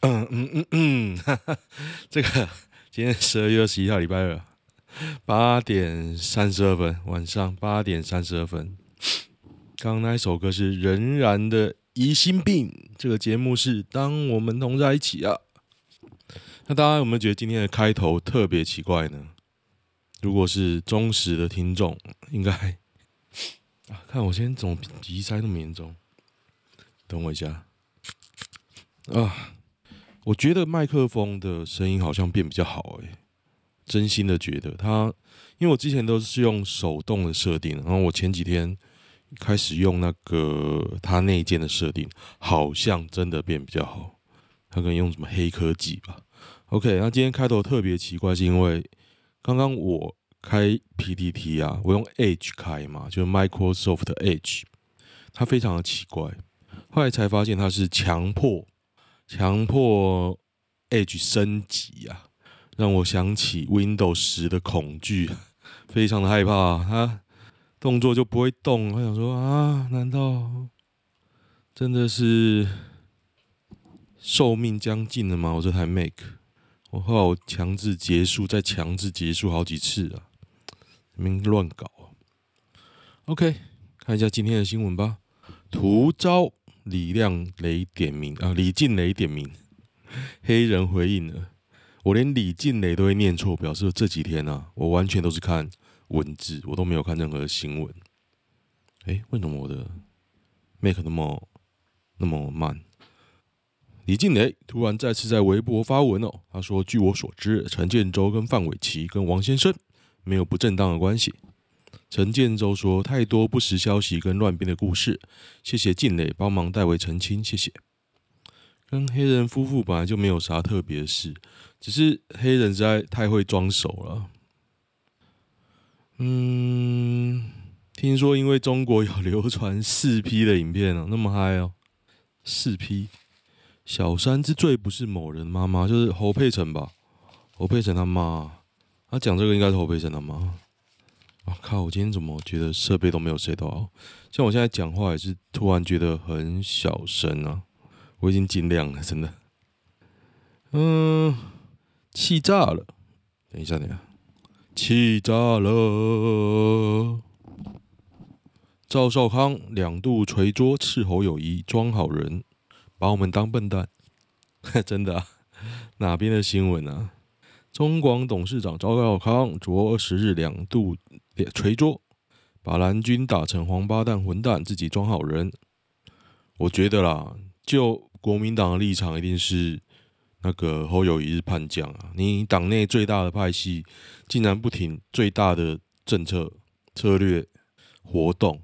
嗯嗯嗯嗯，哈哈，这个。今天十二月二十一号，礼拜二，八点三十二分，晚上八点三十二分。刚刚那一首歌是仍然的疑心病。这个节目是当我们同在一起啊。那大家有没有觉得今天的开头特别奇怪呢？如果是忠实的听众，应该啊，看我今天怎么鼻塞那么严重？等我一下啊。我觉得麦克风的声音好像变比较好哎，真心的觉得它，因为我之前都是用手动的设定，然后我前几天开始用那个它内建的设定，好像真的变比较好。它可能用什么黑科技吧？OK，那今天开头特别奇怪，是因为刚刚我开 PPT 啊，我用 Edge 开嘛，就是 Microsoft Edge，它非常的奇怪，后来才发现它是强迫。强迫 Edge 升级啊，让我想起 Windows 十的恐惧，非常的害怕。它动作就不会动，我想说啊，难道真的是寿命将近了吗？我这台 Mac，我后来我强制结束，再强制结束好几次啊，你们乱搞啊。OK，看一下今天的新闻吧，图招。李亮雷点名啊！李静雷点名，黑人回应了。我连李静雷都会念错，表示这几天、啊，我完全都是看文字，我都没有看任何新闻。哎，为什么我的 make 那么那么慢？李静蕾突然再次在微博发文哦，他说：“据我所知，陈建州跟范玮琪跟王先生没有不正当的关系。”陈建州说：“太多不实消息跟乱编的故事，谢谢静蕾帮忙代为澄清，谢谢。”跟黑人夫妇本来就没有啥特别事，只是黑人实在太会装熟了。嗯，听说因为中国有流传四 P 的影片哦，那么嗨哦，四 P。小三之最不是某人妈妈，就是侯佩岑吧？侯佩岑他妈，他讲这个应该是侯佩岑他妈。我、靠！我今天怎么觉得设备都没有设到好？像我现在讲话也是突然觉得很小声啊！我已经尽量了，真的。嗯，气炸了！等一下，等一下，气炸了！赵少康两度捶桌斥侯友谊装好人，把我们当笨蛋？真的啊？哪边的新闻啊？中广董事长赵少康昨二十日两度捶桌，把蓝军打成黄八蛋混蛋，自己装好人。我觉得啦，就国民党的立场，一定是那个侯友宜是叛将啊！你党内最大的派系，竟然不挺最大的政策策略活动，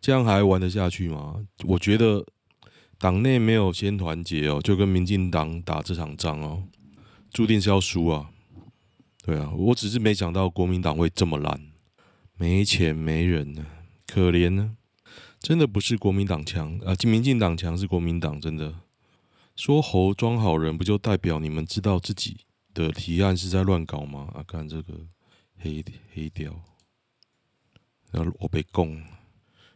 这样还玩得下去吗？我觉得党内没有先团结哦，就跟民进党打这场仗哦，注定是要输啊！对啊，我只是没想到国民党会这么烂，没钱没人呢，可怜呢。真的不是国民党强啊，民进党强是国民党真的。说侯装好人，不就代表你们知道自己的提案是在乱搞吗？啊，看这个黑黑雕，然后我被供。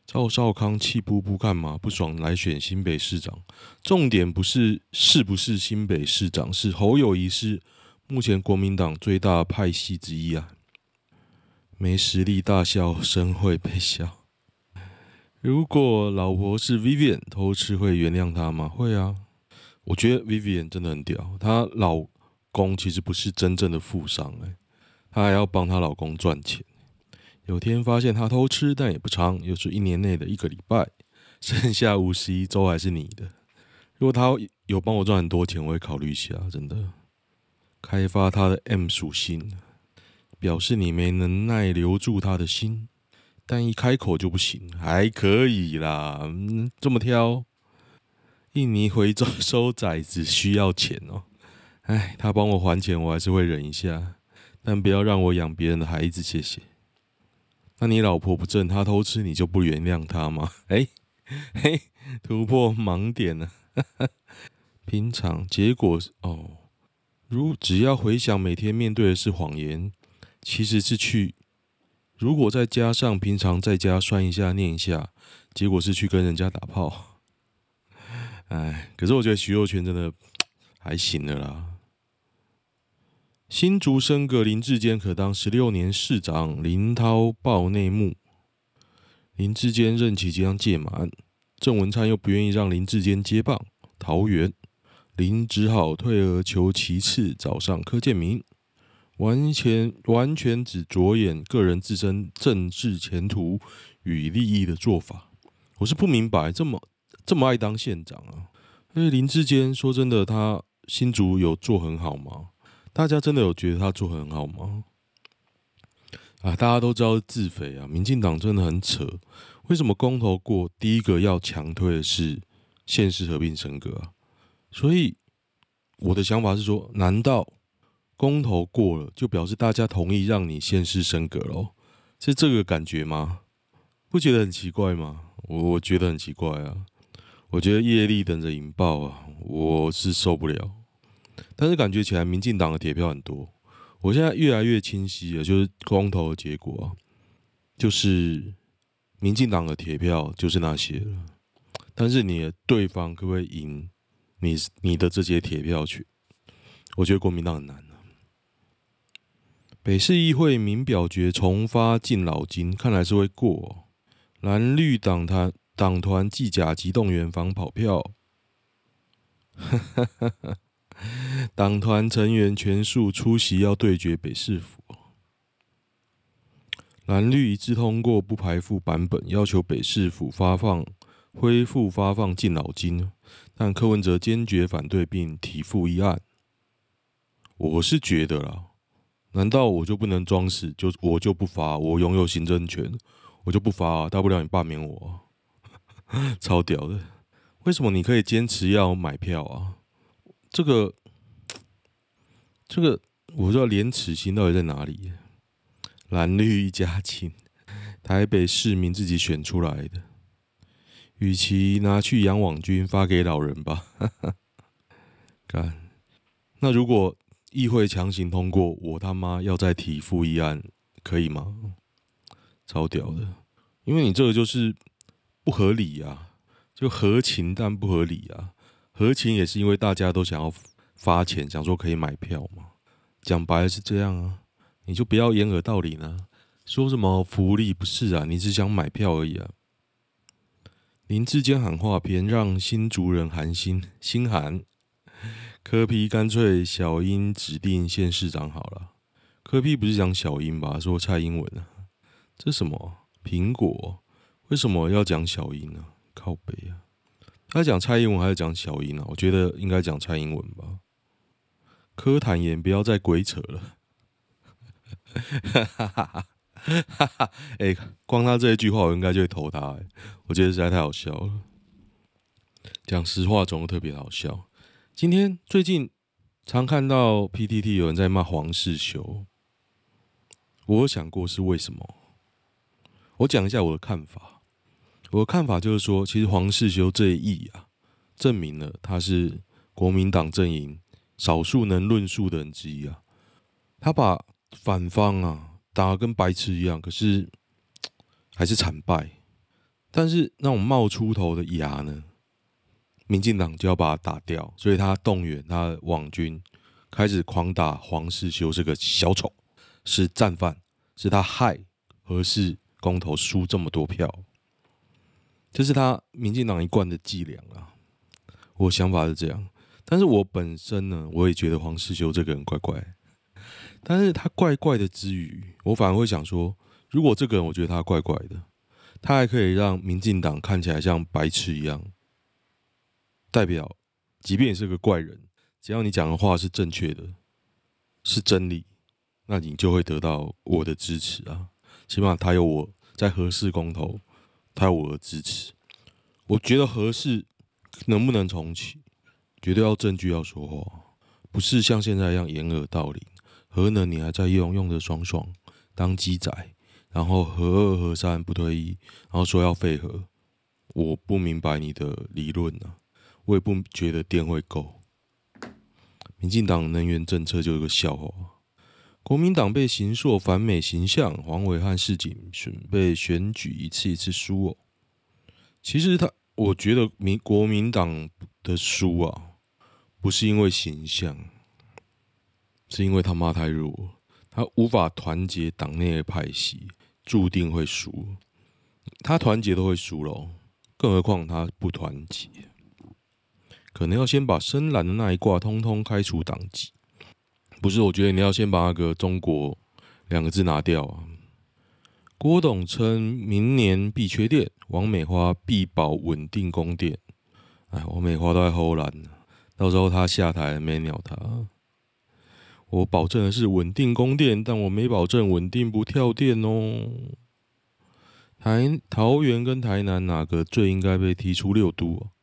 赵少康气噗噗干嘛？不爽来选新北市长。重点不是是不是新北市长，是侯友谊是目前国民党最大派系之一啊。没实力大笑，生会被笑。如果老婆是 Vivian 偷吃，会原谅他吗？会啊。我觉得 Vivian 真的很屌。她老公其实不是真正的富商，哎，她还要帮她老公赚钱。有天发现他偷吃，但也不长，又是一年内的一个礼拜，剩下五十一周还是你的。如果他有帮我赚很多钱，我会考虑一下，真的。开发他的 M 属性，表示你没能耐留住他的心，但一开口就不行，还可以啦，嗯，这么挑。印尼回收 收崽子需要钱哦，哎，他帮我还钱，我还是会忍一下，但不要让我养别人的孩子，谢谢。那你老婆不正，她偷吃，你就不原谅她吗？哎，嘿，突破盲点了。平常结果是哦，如只要回想每天面对的是谎言，其实是去。如果再加上平常在家算一下、念一下，结果是去跟人家打炮。哎，可是我觉得徐若瑄真的还行的啦。新竹升格林志坚可当十六年市长，林涛爆内幕。林志坚任期即将届满，郑文灿又不愿意让林志坚接棒，桃园林只好退而求其次，找上柯建铭，完全完全只着眼个人自身政治前途与利益的做法。我是不明白，这么这么爱当县长啊？因为林志坚说真的，他新竹有做很好吗？大家真的有觉得他做很好吗？啊，大家都知道自肥啊！民进党真的很扯，为什么公投过第一个要强推的是县市合并升格啊？所以我的想法是说，难道公投过了就表示大家同意让你现世升格喽？是这个感觉吗？不觉得很奇怪吗？我我觉得很奇怪啊！我觉得业力等着引爆啊！我是受不了。但是感觉起来，民进党的铁票很多。我现在越来越清晰了，就是公投的结果啊，就是民进党的铁票就是那些了。但是你的对方可不可以赢你你的这些铁票去？我觉得国民党很难。北市议会民表决重发敬老金，看来是会过。蓝绿党团党团计甲级动员防跑票。党团成员全数出席，要对决北市府。蓝绿一致通过不排富版本，要求北市府发放恢复发放敬老金，但柯文哲坚决反对并提复议案。我是觉得啦，难道我就不能装死？就我就不发？我拥有行政权，我就不发啊？大不了你罢免我，超屌的！为什么你可以坚持要买票啊？这个，这个，我不知道廉耻心到底在哪里。蓝绿一家亲，台北市民自己选出来的，与其拿去养网军，发给老人吧。干，那如果议会强行通过，我他妈要再提复议案，可以吗？超屌的，因为你这个就是不合理啊，就合情但不合理啊。合情也是因为大家都想要发钱，想说可以买票嘛。讲白了是这样啊，你就不要掩耳盗铃呢。说什么福利不是啊，你只想买票而已啊。林智坚喊话篇，让新竹人寒心心寒。柯 P 干脆小英指定县市长好了。柯 P 不是讲小英吧？说蔡英文啊？这什么苹果？为什么要讲小英呢？靠北啊！他讲蔡英文还是讲小英啊？我觉得应该讲蔡英文吧。柯坦言不要再鬼扯了。哈哈哈哈哈！哎，光他这一句话，我应该就会投他。哎，我觉得实在太好笑了。讲实话总是特别好笑。今天最近常看到 PTT 有人在骂黄世修，我有想过是为什么？我讲一下我的看法。我的看法就是说，其实黄世修这一役啊，证明了他是国民党阵营少数能论述的人之一啊。他把反方啊打得跟白痴一样，可是还是惨败。但是那种冒出头的牙呢，民进党就要把他打掉，所以他动员他的网军开始狂打黄世修这个小丑，是战犯，是他害何氏公投输这么多票，这是他民进党一贯的伎俩啊。我想法是这样，但是我本身呢，我也觉得黄世修这个人怪怪。但是他怪怪的之余，我反而会想说，如果这个人我觉得他怪怪的，他还可以让民进党看起来像白痴一样，代表，即便你是个怪人，只要你讲的话是正确的，是真理，那你就会得到我的支持啊。起码他有我在核事公投，他有我的支持。我觉得核事能不能重启，绝对要证据要说话，不是像现在一样掩耳盗铃。核能你还在用，用的爽爽，当鸡仔，然后核二核三不退役，然后说要废核，我不明白你的理论呢、啊，我也不觉得电会够。民进党能源政策就是个笑话，国民党被形塑反美形象，黄伟汉市井准备选举一次一次输哦。其实他，我觉得民国民党的输啊，不是因为形象。是因为他妈太弱，他无法团结党内的派系，注定会输。他团结都会输喽，更何况他不团结，可能要先把深蓝的那一挂通通开除党籍。不是，我觉得你要先把那个“中国”两个字拿掉啊。郭董称明年必缺电，王美花必保稳定供电。哎，王美花都在唬烂，到时候他下台没鸟他。我保证的是稳定供电，但我没保证稳定不跳电哦。台桃园跟台南哪个最应该被踢出六都啊？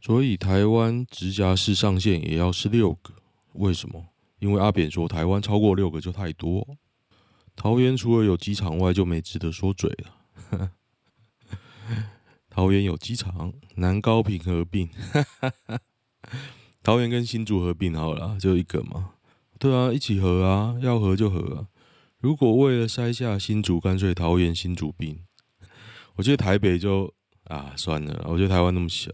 所以台湾直辖市上限也要是六个，为什么？因为阿扁说台湾超过六个就太多。桃园除了有机场外就没值得说嘴了。桃园有机场，南高屏合并。桃园跟新竹合并好了，就一个嘛。对啊，一起合啊，要合就合啊。如果为了筛下新竹，干脆桃园新竹并。我觉得台北就啊算了，我觉得台湾那么小，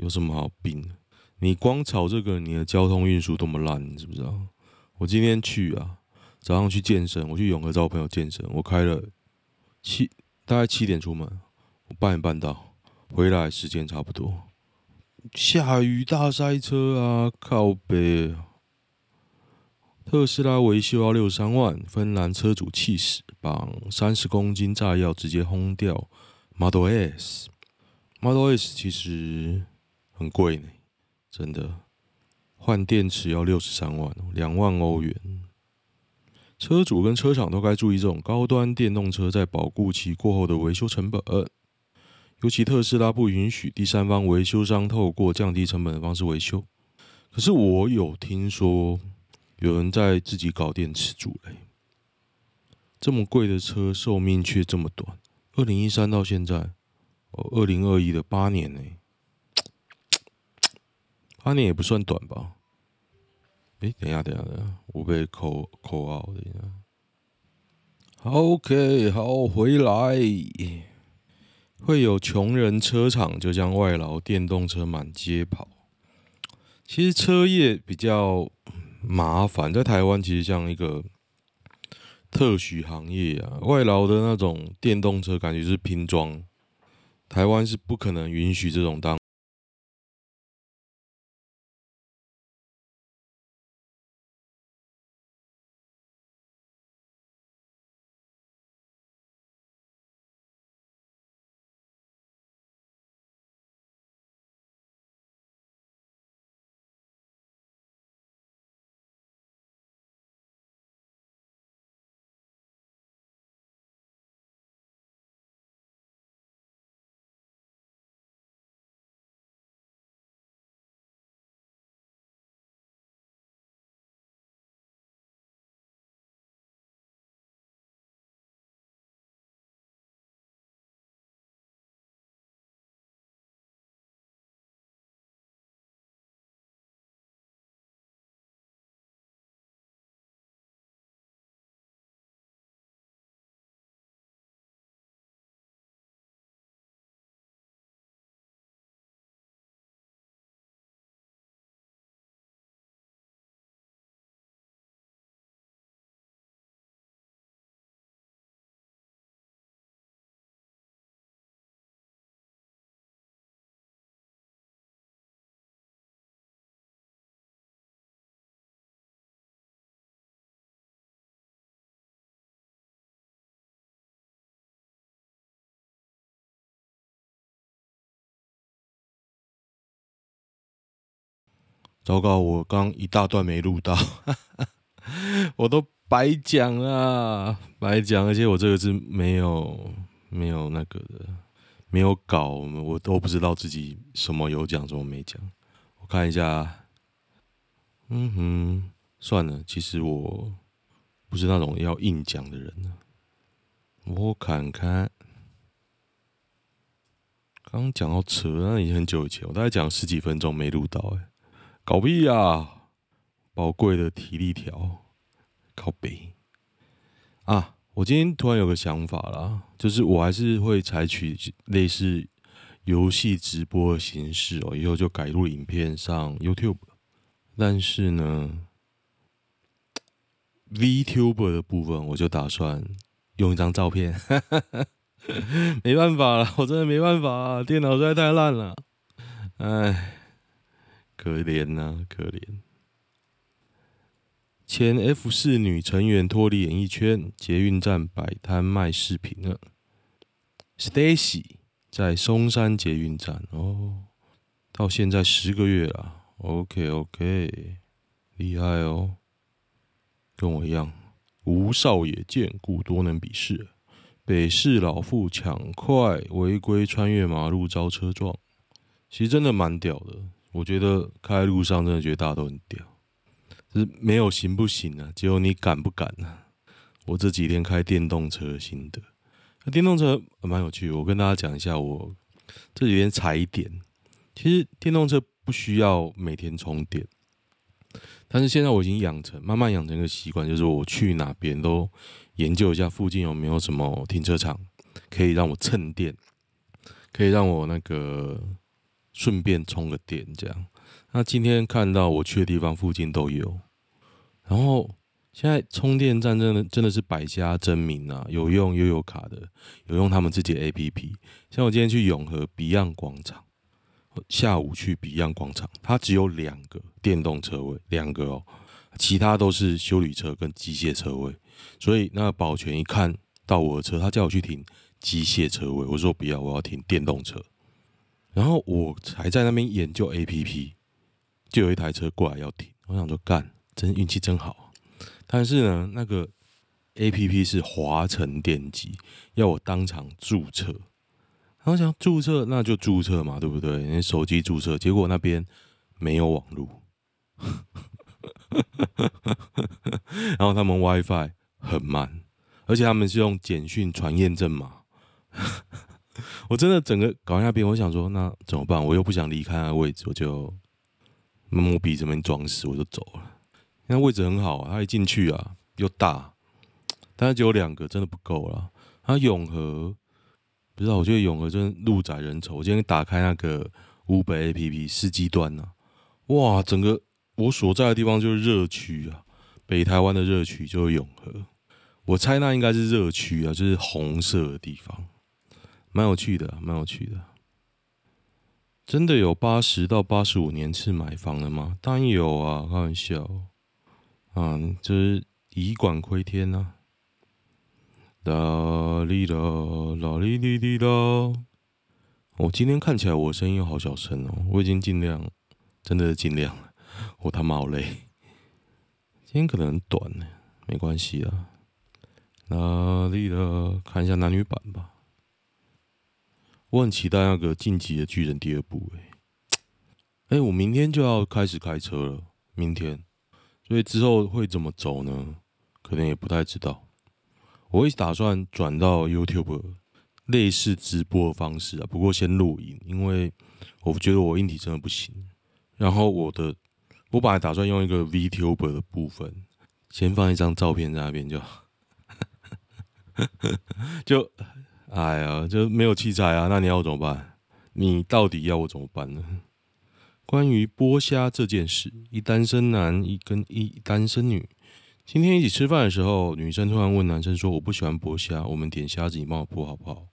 有什么好并？你光吵这个，你的交通运输多么烂，你知不知道？我今天去啊，早上去健身，我去永和找我朋友健身，我开了七大概七点出门，我八点半到，回来时间差不多。下雨大塞车啊！靠北，特斯拉维修要六三万，芬兰车主气死，绑三十公斤炸药直接轰掉 Model S。Model S 其实很贵呢，真的，换电池要六十三万，两万欧元。车主跟车厂都该注意这种高端电动车在保固期过后的维修成本。尤其特斯拉不允许第三方维修商透过降低成本的方式维修。可是我有听说有人在自己搞电池组嘞，这么贵的车寿命却这么短，二零一三到现在，哦，二零二一的八年呢，八年也不算短吧？诶，等下，等下，等下，我被扣扣号，等一下。OK，好，回来。会有穷人车厂就将外劳电动车满街跑。其实车业比较麻烦，在台湾其实像一个特许行业啊，外劳的那种电动车感觉是拼装，台湾是不可能允许这种当。糟糕，我刚一大段没录到，我都白讲了，白讲，而且我这个是没有没有那个的，没有搞，我都不知道自己什么有讲，什么没讲。我看一下，嗯哼，算了，其实我不是那种要硬讲的人呢。我看看。刚讲到车，那已经很久以前，我大概讲十几分钟没录到，哎，搞屁啊！宝贵的体力条，靠北啊！我今天突然有个想法啦，就是我还是会采取类似游戏直播的形式哦，以后就改录影片上 YouTube。但是呢，VTuber 的部分，我就打算用一张照片。哈哈哈。没办法了，我真的没办法啊，电脑实在太烂了，哎，可怜呐、可怜。前 F 四女成员脱离演艺圈，捷运站摆摊卖饰品了。Stacy 在松山捷运站哦，到现在十个月了，OK OK，厉害哦，跟我一样，无少爷见，故多能鄙视。北市老妇抢快违规穿越马路遭车撞，其实真的蛮屌的。我觉得开在路上真的觉得大家都很屌，就是没有行不行啊？只有你敢不敢啊？我这几天开电动车的心得，那电动车蛮有趣。我跟大家讲一下，我这几天踩点。其实电动车不需要每天充电。但是现在我已经养成，慢慢养成一个习惯，就是我去哪边都研究一下附近有没有什么停车场可以让我蹭电，可以让我那个顺便充个电这样。那今天看到我去的地方附近都有，然后现在充电站真的真的是百家争鸣啊，有用悠游卡的，有用他们自己的 APP。像我今天去永和 Beyond 广场。下午去 Beyond 广场，它只有两个电动车位，两个哦，其他都是修理车跟机械车位。所以那保全一看到我的车，他叫我去停机械车位，我说不要，我要停电动车。然后我还在那边研究 APP，就有一台车过来要停，我想说干，真运气真好。但是呢，那个 APP 是华晨电机，要我当场注册。然后想注册，那就注册嘛，对不对？你手机注册，结果那边没有网络，然后他们 WiFi 很慢，而且他们是用简讯传验证码。我真的整个搞在那边，我想说，那怎么办？我又不想离开那个位置，我就摸鼻子这边装死，我就走了。那位置很好啊，他一进去啊又大，但是只有两个，真的不够了。他永和。不知道，我觉得永和真的路窄人稠。我今天打开那个 Uber APP 司机端呢、啊，哇，整个我所在的地方就是热区啊，北台湾的热区就是永和。我猜那应该是热区啊，就是红色的地方，蛮有趣的，蛮有趣的。真的有八十到八十五年次买房的吗？当然有啊，开玩笑啊，就是以管窥天呐。啦哩啦，啦哩哩哩啦。我今天看起来我声音又好小声哦，我已经尽量，真的是尽量了。我他妈好累，今天可能短呢，没关系啊。啦哩哒，看一下男女版吧。我很期待那个《进击的巨人》第二部哎。哎，我明天就要开始开车了，明天，所以之后会怎么走呢？可能也不太知道。我会打算转到 YouTube 类似直播的方式啊，不过先录影，因为我觉得我硬体真的不行。然后我的，我本来打算用一个 VTuber 的部分，先放一张照片在那边就，就，哎呀，就没有器材啊，那你要我怎么办？你到底要我怎么办呢？关于剥虾这件事，一单身男一跟一单身女。今天一起吃饭的时候，女生突然问男生说：“我不喜欢剥虾，我们点虾子，你帮我剥好不好？”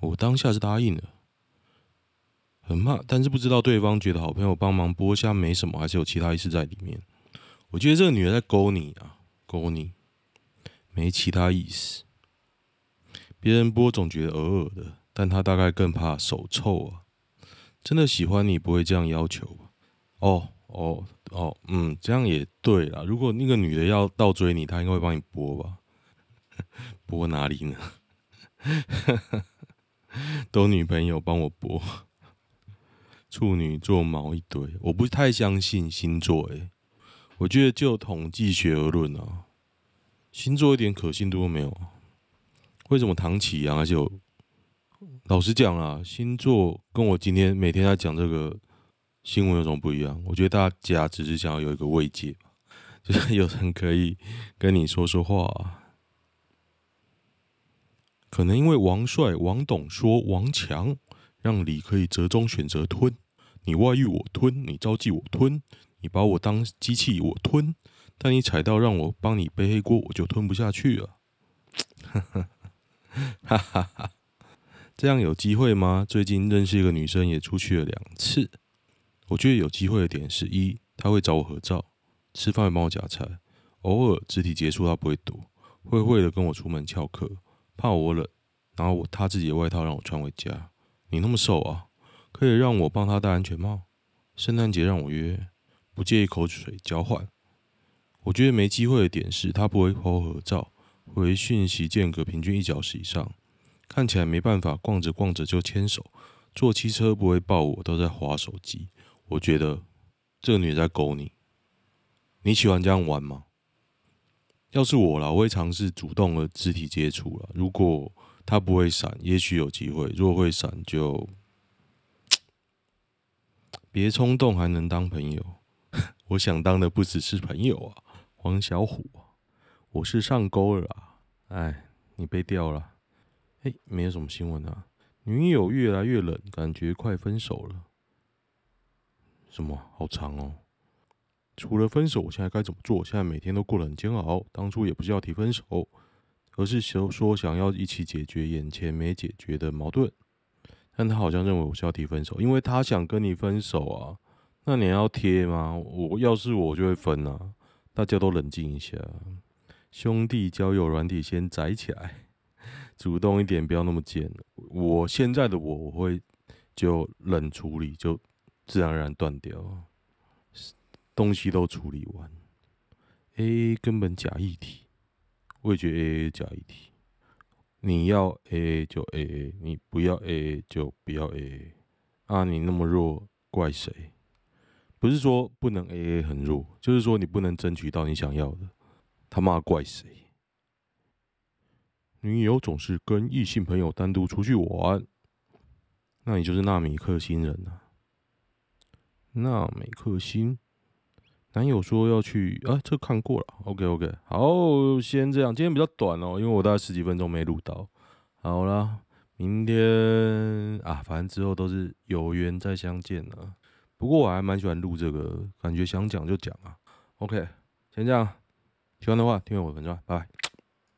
我当下是答应了，很怕，但是不知道对方觉得好朋友帮忙剥虾没什么，还是有其他意思在里面。我觉得这个女的在勾你啊，勾你，没其他意思。别人剥总觉得偶尔的，但他大概更怕手臭啊。真的喜欢你不会这样要求吧？哦哦哦，嗯，这样也对啦。如果那个女的要倒追你，她应该会帮你播吧？播哪里呢？都女朋友帮我播。处女座毛一堆，我不太相信星座诶。我觉得就统计学而论啊，星座一点可信度都没有。为什么唐启阳？而且老实讲啊，星座跟我今天每天在讲这个新闻有什么不一样？我觉得大家只是想要有一个慰藉，就是有人可以跟你说说话啊。可能因为王帅、王董说王强，让李可以折中选择吞。你外遇我吞，你招妓我吞，你把我当机器我吞，但你踩到让我帮你背黑锅，我就吞不下去了。哈哈哈，这样有机会吗？最近认识一个女生，也出去了两次。我觉得有机会的点是一，她会找我合照，吃饭会帮我夹菜，偶尔肢体接触她不会躲，会会的跟我出门翘课，怕我冷，然后我她自己的外套让我穿回家。你那么瘦啊？可以让我帮他戴安全帽，圣诞节让我约，不介意口水交换。我觉得没机会的点是她不会和我合照，回讯息间隔平均一小时以上，看起来没办法逛着逛着就牵手，坐汽车不会抱我，都在划手机。我觉得这个女在勾你，你喜欢这样玩吗？要是我啦，我会尝试主动的肢体接触了。如果他不会闪，也许有机会；如果会闪，就。别冲动，还能当朋友。我想当的不只是朋友啊，黄小虎，我是上钩了啊！哎，你被钓了。哎，没有什么新闻啊。女友越来越冷，感觉快分手了。什么？好长哦。除了分手，我现在该怎么做？现在每天都过得很煎熬。当初也不是要提分手，而是说说想要一起解决眼前没解决的矛盾。但他好像认为我是要提分手，因为他想跟你分手啊。那你要贴吗？我要是我就会分啊。大家都冷静一下，兄弟交友软体先载起来，主动一点，不要那么贱。我现在的我，我会就冷处理，就自然而然断掉，东西都处理完。AA 根本假议题，我也觉得 AA 假议题。你要 AA 就 AA，你不要 AA 就不要 AA。啊，你那么弱，怪谁？不是说不能 AA 很弱，就是说你不能争取到你想要的，他妈怪谁？女友总是跟异性朋友单独出去玩，那你就是纳米克星人啊。纳米克星。男友说要去啊，这看过了。OK OK，好，先这样。今天比较短哦，因为我大概十几分钟没录到。好了，明天啊，反正之后都是有缘再相见了。不过我还蛮喜欢录这个，感觉想讲就讲啊。OK，先这样。喜欢的话，订阅我的文章，拜拜。